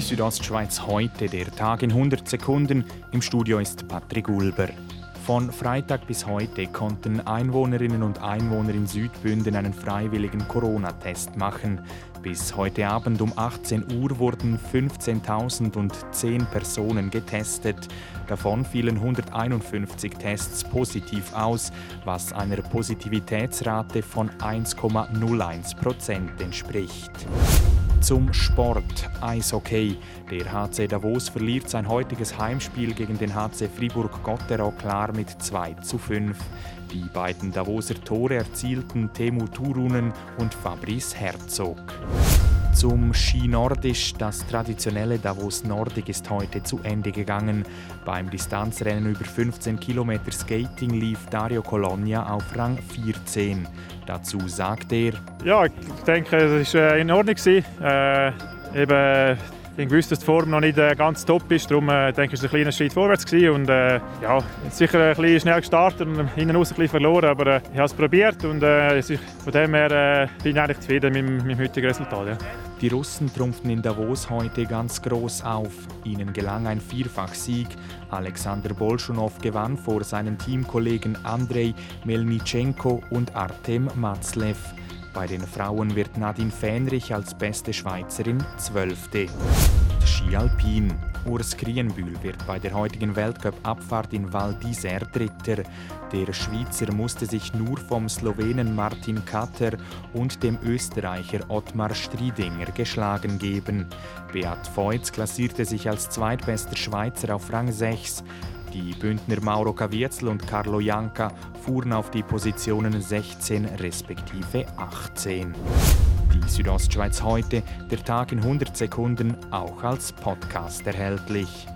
Südostschweiz heute, der Tag in 100 Sekunden. Im Studio ist Patrick Ulber. Von Freitag bis heute konnten Einwohnerinnen und Einwohner in Südbünden einen freiwilligen Corona-Test machen. Bis heute Abend um 18 Uhr wurden 15.010 Personen getestet. Davon fielen 151 Tests positiv aus, was einer Positivitätsrate von 1,01 Prozent entspricht. Zum Sport Eishockey. Der HC Davos verliert sein heutiges Heimspiel gegen den HC Fribourg-Gotteron klar mit 2 zu 5. Die beiden Davoser Tore erzielten Temu Turunen und Fabrice Herzog. Zum Ski Nordisch. Das traditionelle Davos Nordic ist heute zu Ende gegangen. Beim Distanzrennen über 15 Kilometer Skating lief Dario Colonia auf Rang 14. Dazu sagt er: Ja, ich denke, es war äh, in Ordnung. Äh, eben ich wusste, dass die Form noch nicht äh, ganz top ist, darum äh, denke ich, es ein kleiner Schritt vorwärts gewesen und äh, ja, sicher ein bisschen schnell gestartet und hinten raus ein bisschen verloren, aber äh, ich habe es probiert und äh, von dem her äh, bin ich eigentlich zufrieden mit, mit dem heutigen Resultat. Ja. Die Russen trumpften in Davos heute ganz groß auf. Ihnen gelang ein Vierfachsieg. Alexander Bolschunow gewann vor seinen Teamkollegen Andrei Melnitschenko und Artem Matzlev. Bei den Frauen wird Nadine Fähnrich als beste Schweizerin Zwölfte. Ski Alpin. Urs Krienbühl wird bei der heutigen Weltcup-Abfahrt in Val d'Isère Dritter. Der Schweizer musste sich nur vom Slowenen Martin Katter und dem Österreicher Ottmar Striedinger geschlagen geben. Beat Feutz klassierte sich als zweitbester Schweizer auf Rang 6. Die Bündner Mauro Caviezel und Carlo Janka fuhren auf die Positionen 16 respektive 18. Die Südostschweiz heute, der Tag in 100 Sekunden, auch als Podcast erhältlich.